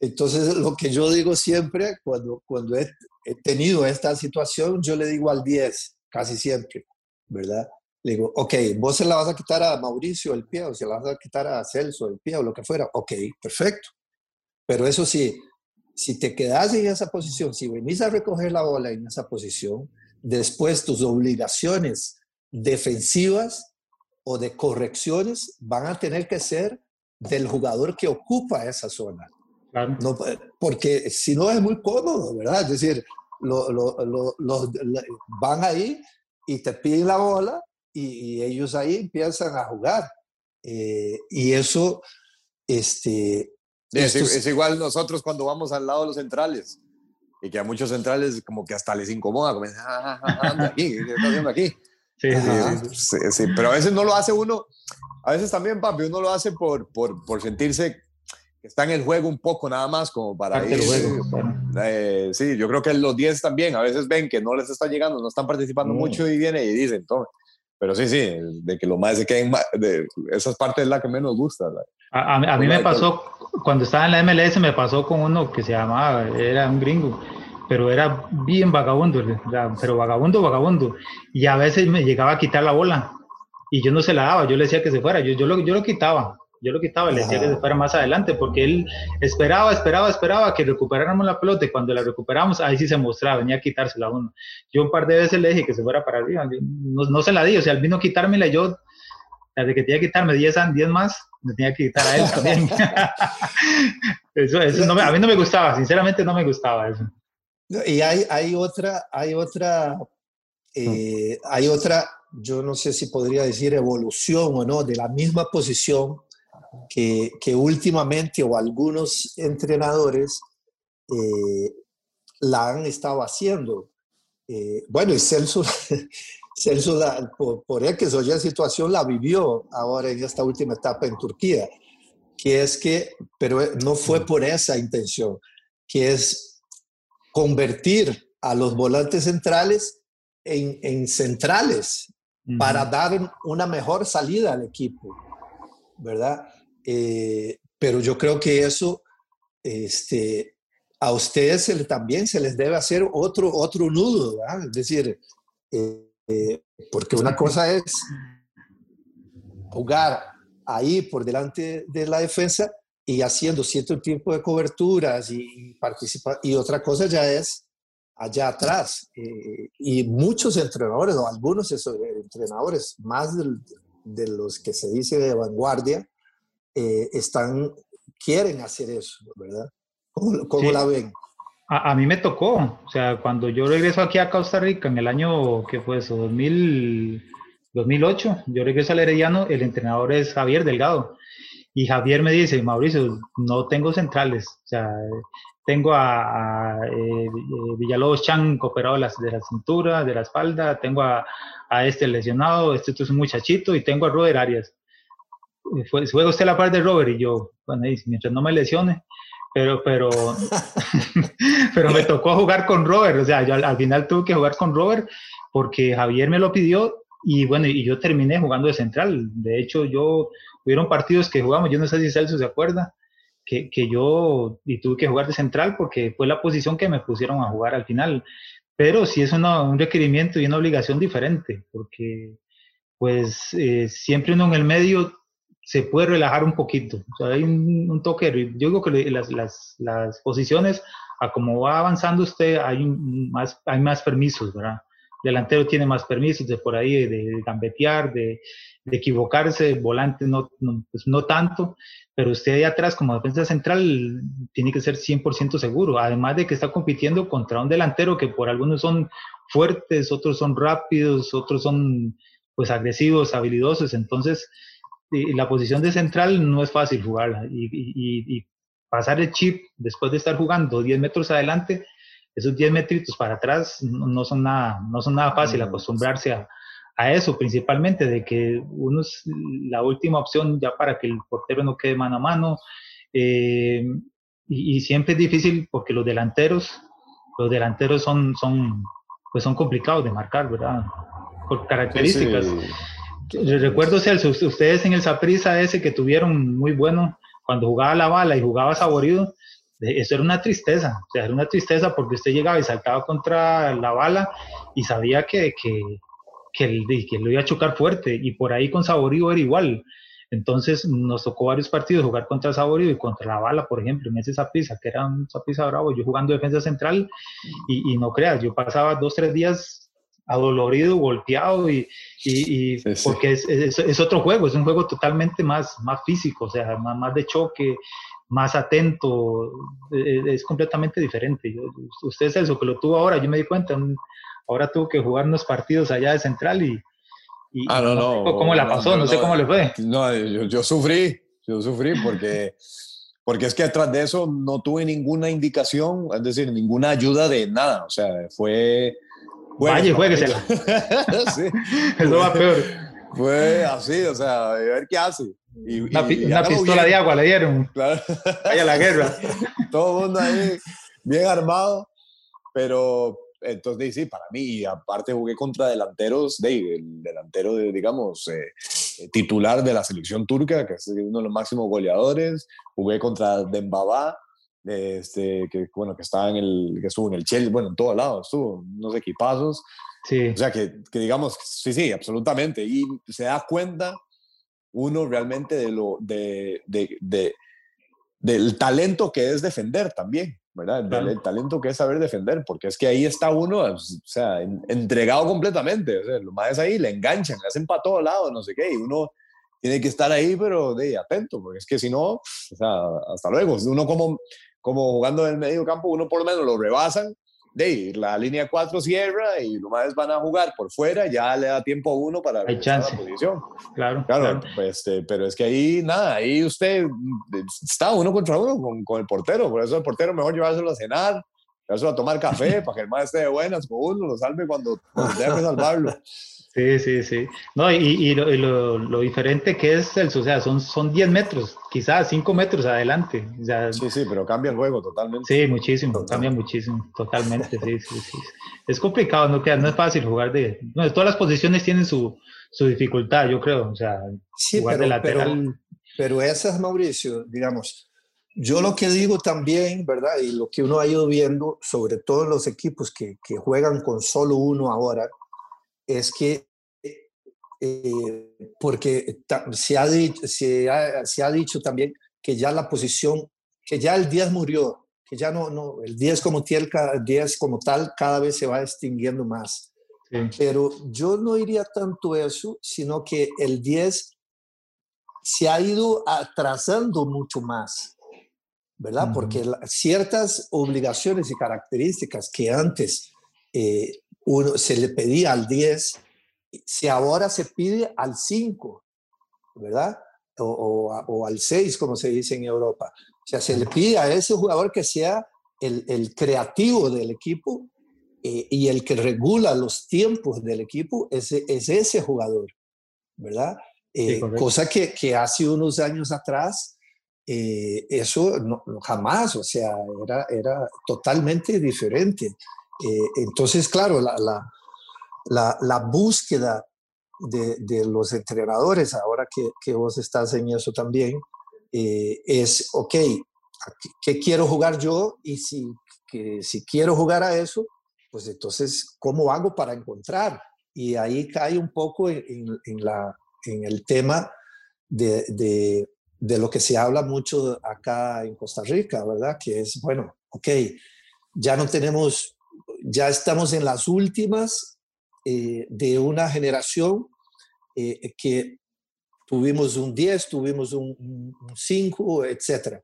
Entonces, lo que yo digo siempre, cuando, cuando he, tenido esta situación, yo le digo al 10, casi siempre, ¿verdad? Le digo, ok, vos se la vas a quitar a Mauricio el pie, o se la vas a quitar a Celso el pie, o lo que fuera. Ok, perfecto. Pero eso sí, si te quedas en esa posición, si venís a recoger la bola en esa posición, después tus obligaciones defensivas o de correcciones van a tener que ser del jugador que ocupa esa zona. No, porque si no es muy cómodo, ¿verdad? Es decir, lo, lo, los van ahí y te piden la bola y, ellos ahí empiezan a jugar. Eh, y eso, este... Es, igual nosotros cuando vamos al lado de los centrales y que a muchos centrales como que hasta les incomoda, como, ah, ah, ah, anda aquí, ¿qué está haciendo aquí? Sí, sí, sí, pero a veces no lo hace uno, a veces también, papi, uno lo hace por, por, por sentirse está en el juego un poco nada más como para ir. Eh, sí, yo creo que los 10 también, a veces ven que no les está llegando, no están participando mucho y viene y dicen, tome. Pero sí, sí, de que lo más se queden, de, esa parte es la que menos gusta. A, a, mí me pasó, cuando estaba en la MLS, me pasó con uno que se llamaba, era un gringo, pero era bien vagabundo, pero vagabundo, vagabundo. Y a veces me llegaba a quitar la bola y yo no se la daba, yo le decía que se fuera, yo, yo, lo, yo lo quitaba yo lo quitaba, le decía que se fuera más adelante, porque él esperaba, esperaba, esperaba que recuperáramos la pelota y cuando la recuperamos, ahí sí se mostraba, venía a quitársela a uno. Yo un par de veces le dije que se fuera para arriba, no, no se la di, o sea, él vino a quitármela yo de que tenía que quitarme 10, 10 más, me tenía que quitar a él también. eso, eso no a mí no me gustaba, sinceramente no me gustaba eso. Y hay, hay otra, hay otra, eh, hay otra, yo no sé si podría decir evolución o no, de la misma posición que, que últimamente o algunos entrenadores eh, la han estado haciendo. Eh, bueno, y Celso, Celso por, por que ya situación la vivió ahora en esta última etapa en Turquía, que es que, pero no fue por esa intención, que es convertir a los volantes centrales en, en centrales para dar una mejor salida al equipo, ¿verdad? Eh, pero yo creo que eso, este, a ustedes se también se les debe hacer otro, otro nudo, ¿verdad? Es decir, eh, eh, porque una cosa es jugar ahí por delante de la defensa y haciendo cierto tipo de coberturas y, participar, y otra cosa ya es allá atrás. y muchos entrenadores, o algunos entrenadores, más de los que se dice de vanguardia, eh, están, quieren hacer eso, ¿verdad? ¿Cómo, la ven? A, mí me tocó, o sea, cuando yo regreso aquí a Costa Rica en el año, ¿qué fue eso? 2000, 2008, yo regreso al Herediano, el entrenador es Javier Delgado. Y Javier me dice, Mauricio, no tengo centrales, o sea, tengo a, eh, Villalobos Chan operado de la, de la cintura, de la espalda, tengo a, a este lesionado, este, este, es un muchachito, y tengo a Robert Arias fue, juega usted la parte de Robert y yo, bueno, mientras no me lesione, pero, pero, pero me tocó jugar con Robert, o sea, yo al, final tuve que jugar con Robert porque Javier me lo pidió y bueno, y yo terminé jugando de central. De hecho, yo, hubieron partidos que jugamos, yo no sé si Celso se acuerda, que, que yo y tuve que jugar de central porque fue la posición que me pusieron a jugar al final. Pero sí es un requerimiento y una obligación diferente, porque pues eh, siempre uno en el medio se puede relajar un poquito. Hay un, toque. Yo digo que las, las, las, posiciones, a como va avanzando usted, hay, más, hay más permisos, ¿verdad? delantero tiene más permisos de por ahí, de, gambetear, de, equivocarse, volante no, no, pues no tanto, pero usted ahí atrás como defensa central tiene que ser 100% seguro, además de que está compitiendo contra un delantero que por algunos son fuertes, otros son rápidos, otros son pues agresivos, habilidosos, entonces la posición de central no es fácil jugarla y, pasar el chip después de estar jugando 10 metros adelante, esos 10 metritos para atrás no, son nada, no son nada fácil acostumbrarse a, a, eso, principalmente de que uno es la última opción ya para que el portero no quede mano a mano. Eh, y, siempre es difícil porque los delanteros, los delanteros son, son, pues son complicados de marcar, ¿verdad? Por características. Recuerdo, Celso, ustedes en el Saprisa ese que tuvieron muy bueno, cuando jugaba la bala y jugaba saborido, eso era una tristeza, o sea, era una tristeza porque usted llegaba y saltaba contra la bala y sabía que, que, que, que lo iba a chocar fuerte y por ahí con saborido era igual. Entonces nos tocó varios partidos jugar contra Saborido y contra la bala, por ejemplo, en ese Zaprisa, que era un Zaprisa bravo, yo jugando defensa central y, y, no creas, yo pasaba dos, tres días adolorido, golpeado y, y, porque es, es, otro juego, es un juego totalmente más, más físico, o sea, más, más de choque, más atento, es, es completamente diferente. Yo, usted es eso que lo tuvo ahora, yo me di cuenta, ahora tuvo que jugar unos partidos allá de central y, y ah, no, no, cómo la pasó, no, sé cómo le fue. No, yo, yo, sufrí, yo sufrí porque, porque es que detrás de eso no tuve ninguna indicación, es decir, ninguna ayuda de nada, o sea, fue Vaya, jueguesela. sí. Eso va peor. Fue así, o sea, a ver qué hace. Y, una, pistola de agua le dieron. Claro. Vaya la guerra. Todo el mundo ahí bien armado, pero entonces sí, para mí, aparte jugué contra delanteros, de, el delantero, de, digamos, eh, titular de la selección turca, que es uno de los máximos goleadores, jugué contra Dembaba, este, que, bueno, que estaba en el, que estuvo en el Chelsea, bueno, en todos lados, estuvo, unos equipazos. Sí. O sea, que, que, digamos, sí, sí, absolutamente. Y se da cuenta uno realmente de lo, de, de, de del talento que es defender también, ¿verdad? Del talento que es saber defender, porque es que ahí está uno, o sea, entregado completamente. O sea, los más ahí le enganchan, le hacen para todos lados, no sé qué, y uno tiene que estar ahí, pero de atento, porque es que si no, o sea, hasta luego. Uno como, como jugando en el medio campo, uno por lo menos lo rebasan, de la línea 4 cierra y nomás van a jugar por fuera, ya le da tiempo a uno para Hay chance. la posición. Claro, Claro, claro. pues, este, pero es que ahí nada, ahí usted está uno contra uno con, con el portero, por eso el portero mejor llevárselo a cenar, llevárselo a tomar café para que el más esté de buenas con uno, lo salve cuando, cuando tenga que salvarlo. Sí, sí, sí. No, y, y lo, y lo- lo diferente que es el, o sea, son, son 10 metros, quizás 5 metros adelante. O sea, Sí, sí, pero cambia el juego totalmente. sí, muchísimo, Total. cambia muchísimo, totalmente, sí, sí, sí. Es complicado, no, queda- no es fácil jugar de... No, todas las posiciones tienen su, su dificultad, yo creo. O sea, Sí, jugar pero, de lateral... pero, pero esas, Mauricio, digamos, yo lo que digo también, ¿verdad? Y lo que uno ha ido viendo, sobre todo en los equipos que, que juegan con solo uno ahora, es que, eh, porque se ha, dicho, se, ha, se ha dicho también que ya la posición, que ya el 10 murió, que ya no, no el 10 como, tal, ca- 10 como tal cada vez se va extinguiendo más. sí. Pero yo no iría tanto eso, sino que el 10 se ha ido atrasando mucho más, ¿verdad? Ujú. Porque la- ciertas obligaciones y características que antes eh, uno, se le pedía al 10, si ahora se pide al 5, ¿verdad? O, o o al 6, como se dice en Europa. O sea, se le pide a ese jugador que sea el, el creativo del equipo eh, y el que regula los tiempos del equipo es, es ese jugador, ¿verdad? Eh, correcto. cosa que, que hace unos años atrás, eh, eso no, jamás, o sea, era, era totalmente diferente. Eh, entonces, claro, la, la, la, la búsqueda de, de los entrenadores, ahora que, que vos estás en eso también, eh, es, ok, ¿a qué- ¿qué quiero jugar yo? Y si, que, si quiero jugar a eso, pues entonces, ¿cómo hago para encontrar? Y ahí cae un poco en, en- en la, en el tema de, de- de lo que se habla mucho acá en Costa Rica, ¿verdad? Que es, bueno, ok, ya no tenemos, ya estamos en las últimas eh, de una generación eh, que tuvimos un 10, tuvimos un, un 5, etc.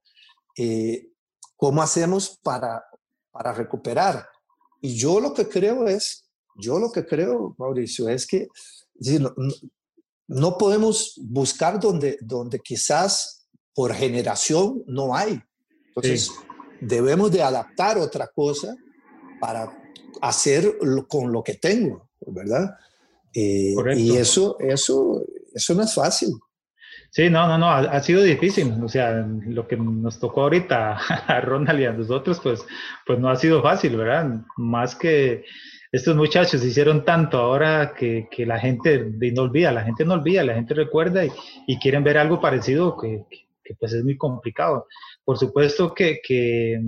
Eh, ¿Cómo hacemos para, para recuperar? Y yo lo que creo es, yo lo que creo, Mauricio, es que no, podemos buscar donde, donde quizás por generación no hay. Entonces, debemos de adaptar otra cosa para hacer lo- con lo que tengo, ¿verdad? Eh, y eso, eso, eso no es fácil. Sí, no, no, no, ha, ha sido difícil. O sea, lo que nos tocó ahorita a Ronald y a nosotros, pues, pues no ha sido fácil, ¿verdad? Más que estos muchachos hicieron tanto ahora que, que la gente no olvida, la gente no olvida, la gente recuerda y, y quieren ver algo parecido que, que- que, pues es muy complicado. Por supuesto que, que,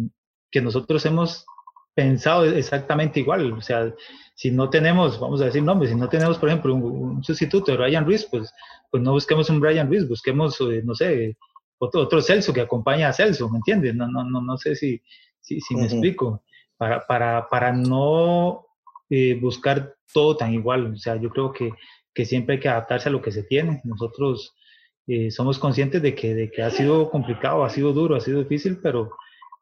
nosotros hemos pensado exactamente igual. O sea, si no tenemos, vamos a decir nombres, si no tenemos, por ejemplo, un, un sustituto de Ryan Ruiz, pues pues no busquemos un Brian Ruiz, busquemos, eh, no sé, otro, otro Celso que acompañe a Celso, ¿me entiendes? No, no, no, no sé si, si, si me explico. Para, para, para no eh, buscar todo tan igual. O sea, yo creo que, que siempre hay que adaptarse a lo que se tiene. Nosotros eh, somos conscientes de que, de que ha sido complicado, ha sido duro, ha sido difícil, pero,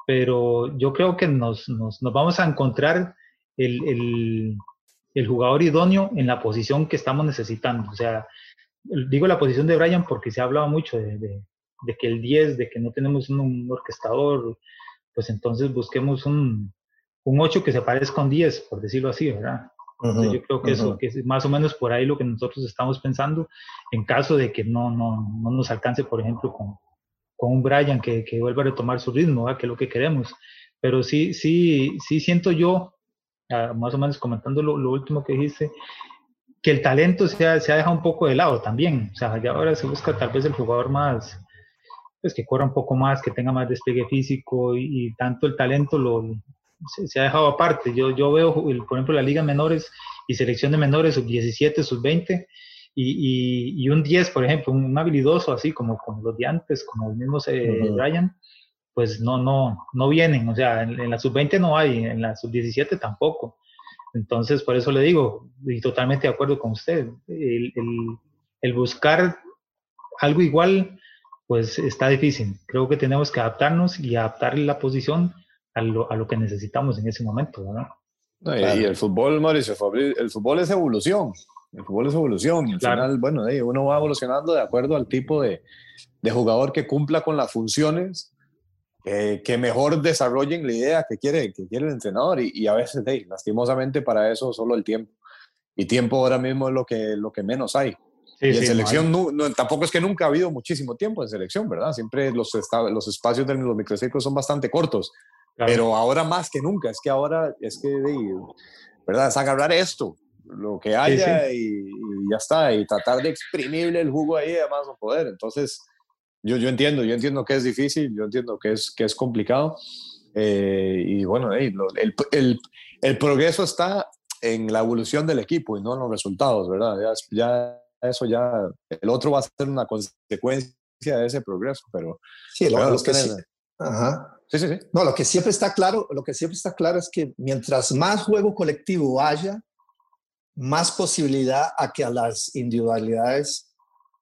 pero yo creo que nos, nos, nos vamos a encontrar el, el, el jugador idóneo en la posición que estamos necesitando. O sea, digo la posición de Brian porque se ha hablado mucho de, de, de que el 10, de que no tenemos un, un, orquestador, pues entonces busquemos un, un 8 que se parezca a un 10, por decirlo así, ¿verdad? Entonces yo creo que eso que es más o menos por ahí lo que nosotros estamos pensando en caso de que no, no, no nos alcance, por ejemplo, con, con un Brian que, que vuelva a retomar su ritmo, ¿verdad? que es lo que queremos. Pero sí, sí, sí siento yo, uh, más o menos comentando lo, lo último que dijiste, que el talento se ha, se ha, dejado un poco de lado también. O sea, ya ahora se busca tal vez el jugador más, pues que corra un poco más, que tenga más despegue físico y, y tanto el talento lo, se, se, ha dejado aparte. Yo, yo veo, por ejemplo, la liga menores y selección de menores, sub 17, sub 20 y, y, y, un 10, por ejemplo, un, un, habilidoso así como, como los de antes, como el mismo eh, uh -huh. Ryan, pues no, no, no vienen. O sea, en, en la sub 20 no hay, en la sub 17 tampoco. Entonces, por eso le digo, y totalmente de acuerdo con usted, el, el, el buscar algo igual, pues está difícil. Creo que tenemos que adaptarnos y adaptar la posición a lo, a lo que necesitamos en ese momento, ¿verdad? y, el fútbol, Mauricio, el fútbol es evolución. El fútbol es evolución. Y al final, bueno, uno va evolucionando de acuerdo al tipo de, de jugador que cumpla con las funciones que mejor desarrollen la idea que quiere, que quiere el entrenador y, a veces, lastimosamente, para eso solo el tiempo. Y tiempo ahora mismo es lo que, lo que menos hay. y en selección no, tampoco es que nunca ha habido muchísimo tiempo en selección, ¿verdad? Siempre los, los espacios de los microciclos son bastante cortos, pero ahora más que nunca, es que ahora es que, ¿verdad? Es agarrar esto, lo que haya y, ya está, y tratar de exprimirle el jugo ahí además no poder. Entonces, yo, yo entiendo, yo entiendo que es difícil, yo entiendo que es, que es complicado. Eh, y bueno, el, el, el, progreso está en la evolución del equipo y no en los resultados, ¿verdad? Ya, ya eso ya, el otro va a ser una consecuencia de ese progreso, pero... Sí, lo, que sí, ajá. Sí, sí, sí. No, lo que siempre está claro, lo que siempre está claro es que mientras más juego colectivo haya, más posibilidad a que a las individualidades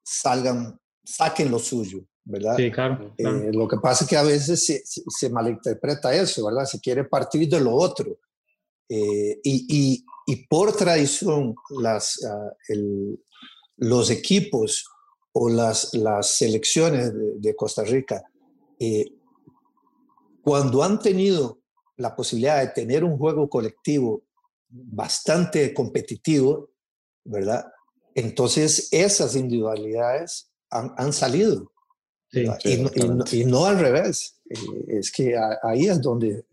salgan saquen lo suyo, ¿verdad? Sí, claro. Eh, lo que pasa es que a veces se, se, malinterpreta eso, ¿verdad? Se quiere partir de lo otro. Eh, y, y, y, por tradición, las, ah, el, los equipos o las, las selecciones de, Costa Rica, eh, cuando han tenido la posibilidad de tener un juego colectivo bastante competitivo, ¿verdad? Entonces esas individualidades han, salido. y, no, al revés. Eh, es que ahí es donde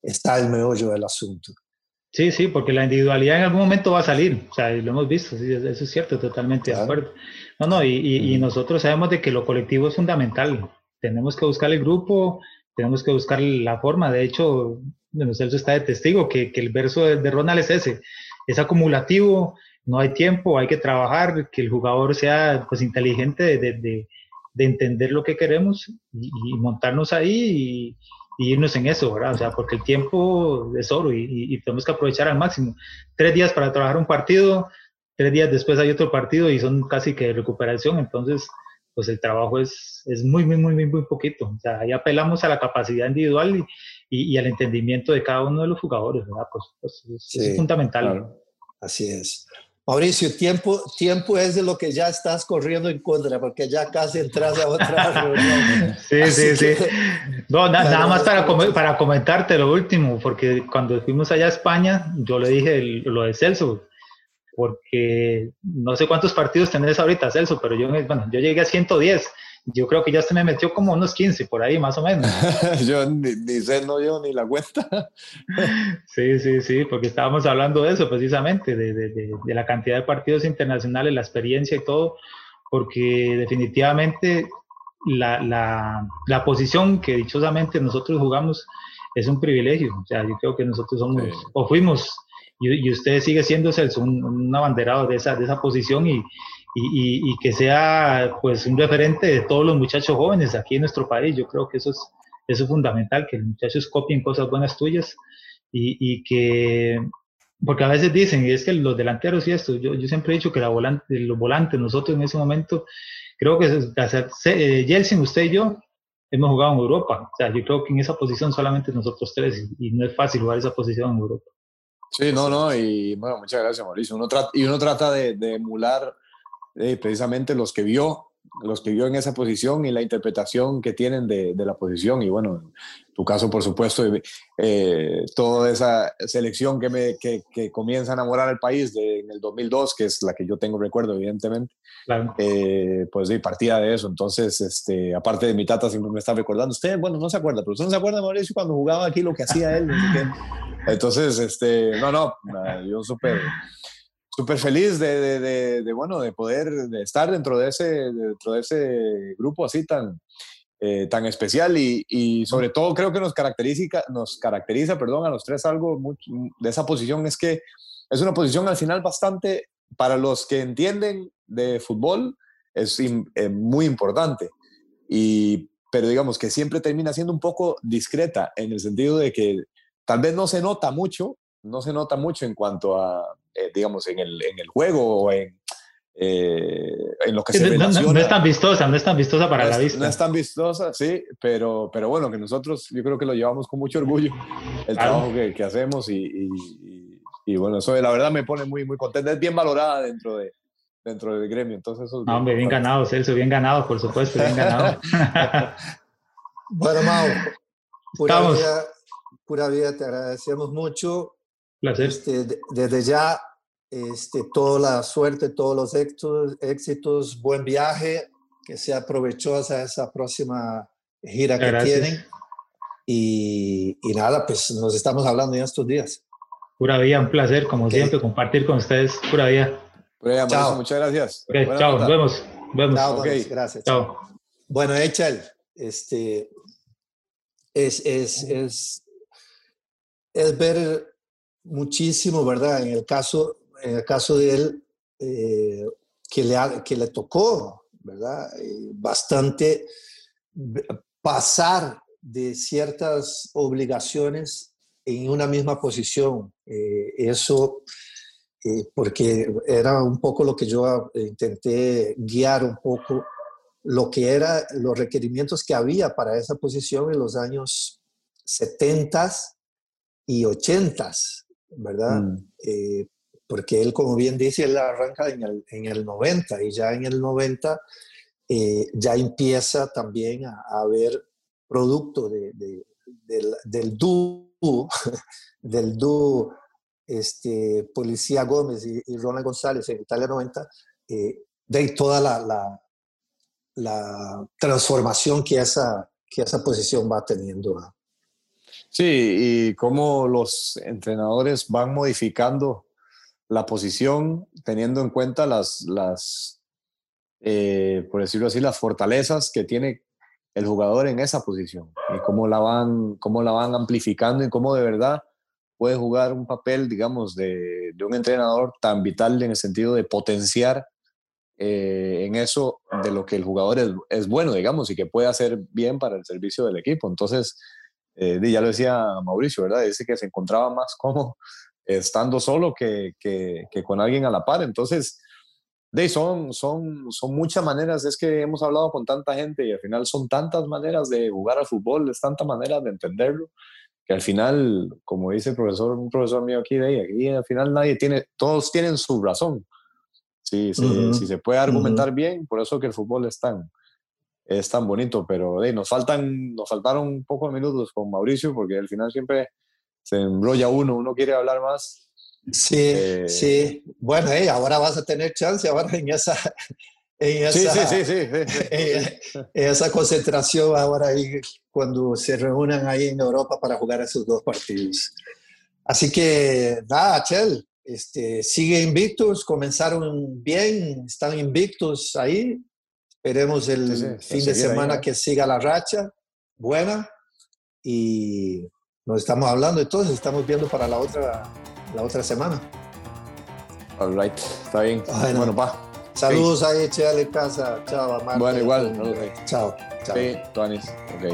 está el meollo del asunto. Sí, sí, porque la individualidad en algún momento va a salir, o sea, lo hemos visto, eso es cierto, totalmente de acuerdo. No, no, y, nosotros sabemos de que lo colectivo es fundamental, tenemos que buscar el grupo, tenemos que buscar la forma, de hecho, bueno, Celso está de testigo que, que el verso de, de, Ronald es ese, es acumulativo, no hay tiempo, hay que trabajar, que el jugador sea pues inteligente de, de, de entender lo que queremos y, montarnos ahí y, irnos en eso, ¿verdad? O sea, porque el tiempo es oro y, tenemos que aprovechar al máximo. Tres días para trabajar un partido, tres días después hay otro partido y son casi que recuperación, entonces pues el trabajo es, es muy, muy, muy, muy, poquito. O sea, ahí apelamos a la capacidad individual y, al entendimiento de cada uno de los jugadores, ¿verdad? Pues, pues es, fundamental. Así es. Mauricio, tiempo, tiempo es de lo que ya estás corriendo en contra, porque ya casi entras a otra reunión. Sí, sí, sí. No, nada más para, para comentarte lo último, porque cuando fuimos allá a España, yo le dije lo de Celso, porque no sé cuántos partidos tenés ahorita, Celso, pero yo, bueno, yo llegué a 110 yo creo que ya se me metió como unos 15 por ahí, más o menos. yo ni, sé, no yo ni la cuenta. sí, sí, sí, porque estábamos hablando de eso precisamente, de, de, de, la cantidad de partidos internacionales, la experiencia y todo, porque definitivamente la, la, la posición que dichosamente nosotros jugamos es un privilegio. O sea, yo creo que nosotros somos, o fuimos, y, y, usted sigue siendo un, un abanderado de esa, de esa posición y, y, y, que sea pues un referente de todos los muchachos jóvenes aquí en nuestro país. Yo creo que eso es, eso es fundamental, que los muchachos copien cosas buenas tuyas y, y que, porque a veces dicen, y es que los delanteros y esto, yo, yo siempre he dicho que la volante, los volantes, nosotros en ese momento, creo que eh, usted y yo, hemos jugado en Europa. O sea, yo creo que en esa posición solamente nosotros tres, y, no es fácil jugar esa posición en Europa. Sí, no, no, y bueno, muchas gracias, Mauricio. Uno trata, y uno trata de, de emular eh, precisamente los que vio, los que vio en esa posición y la interpretación que tienen de, de la posición. Y bueno, en tu caso, por supuesto, eh, toda esa selección que, me, que, que, comienza a enamorar al país de, en el 2002, que es la que yo tengo recuerdo, evidentemente, eh, pues de partida de eso. Entonces, este, aparte de mi tata, siempre me está recordando, usted, bueno, no se acuerda, pero usted no se acuerda, Mauricio, cuando jugaba aquí lo que hacía él. Entonces, este, no, no, yo súper súper feliz de, de, de, bueno, de poder de estar dentro de ese, dentro de ese grupo así tan, eh, tan especial y, y, sobre todo creo que nos caracteriza, nos caracteriza perdón, a los tres algo de esa posición es que es una posición al final bastante, para los que entienden de fútbol, es eh, muy importante. Y, pero digamos que siempre termina siendo un poco discreta en el sentido de que tal vez no se nota mucho, no se nota mucho en cuanto a, eh, digamos, en el, en el juego o en, eh, en lo que Sí, se no, relaciona. no es tan vistosa, no es tan vistosa para no la es, vista. no es tan vistosa, sí, pero, pero bueno, que nosotros yo creo que lo llevamos con mucho orgullo, el Claro. trabajo que, que hacemos y, y- y- y bueno, eso la verdad me pone muy, muy contento. Es bien valorada dentro, de, dentro del gremio, entonces eso es No, hombre, bien ganado, Celso, bien ganado, por supuesto, bien ganado. Bueno, Mau, pura Estamos. vida, pura vida, te agradecemos mucho. Placer. Este, de- desde ya, este, toda la suerte, todos los éxitos, éxitos, buen viaje, que sea provechosa esa próxima gira que Gracias. tienen. Y, y nada, pues nos estamos hablando ya estos días. Pura vida, un placer, como Ok. siempre, compartir con ustedes. Pura vida. Mauricio, Chao. muchas gracias. Ok, Buena chao, nos vemos. vemos. Chao, ok. Mauricio, gracias. Chao. Bueno, Echel, este, es, es, es, es ver muchísimo, ¿verdad? En el caso, en el caso de él, eh, que, le que le tocó, ¿verdad? Eh, bastante pasar de ciertas obligaciones en una misma posición. Eh, eso, porque era un poco lo que yo eh, intenté guiar un poco lo que eran los requerimientos que había para esa posición en los años 70 y 80, ¿verdad? Mm. Eh, porque él, como bien dice, él arranca en el, en el 90 y ya en el 90 eh, ya empieza también a, a haber producto de, de- del, del dúo, del dúo este, Policía Gómez y, y Ronald González en Italia 90, eh, de toda la, la, la transformación que esa, que esa posición va teniendo. Sí, y cómo los entrenadores van modificando la posición teniendo en cuenta las, las eh, por decirlo así, las fortalezas que tiene el jugador en esa posición y cómo la van, cómo la van amplificando y cómo de verdad puede jugar un papel, digamos, de, de un entrenador tan vital en el sentido de potenciar eh, en eso de lo que el jugador es, es bueno, digamos, y que puede hacer bien para el servicio del equipo. Entonces, eh, ya lo decía Mauricio, ¿verdad? Dice que se encontraba más cómodo estando solo que, que, que con alguien a la par. Entonces, de, son, son, son muchas maneras, es que hemos hablado con tanta gente y al final son tantas maneras de jugar al fútbol, es tantas maneras de entenderlo, que al final, como dice el profesor, un profesor mío aquí, de aquí al final nadie tiene, todos tienen su razón. Sí, sí, si se puede argumentar bien, por eso que el fútbol es tan, es tan bonito, pero de, nos, faltan, nos faltaron un poco de minutos con Mauricio, porque al final siempre se embrolla uno, uno quiere hablar más. Sí, Eh, sí. Bueno, eh, ahora vas a tener chance, ahora en esa, en esa, sí. sí, sí. en- en esa concentración ahora ahí cuando se reúnan ahí en Europa para jugar esos dos partidos. Así que nada, Chel, este, sigue invictos, comenzaron bien, están invictos ahí. Esperemos el fin de ahí, semana ¿no? que siga la racha buena y nos estamos hablando entonces, estamos viendo para la otra, la otra semana. All right, está bien. Bueno. Bueno, pa. Saludos ahí, Chel en casa. Chao, a Marta Bueno, a igual, ahí. Chao, chao. Sí, Tuanis. Ok.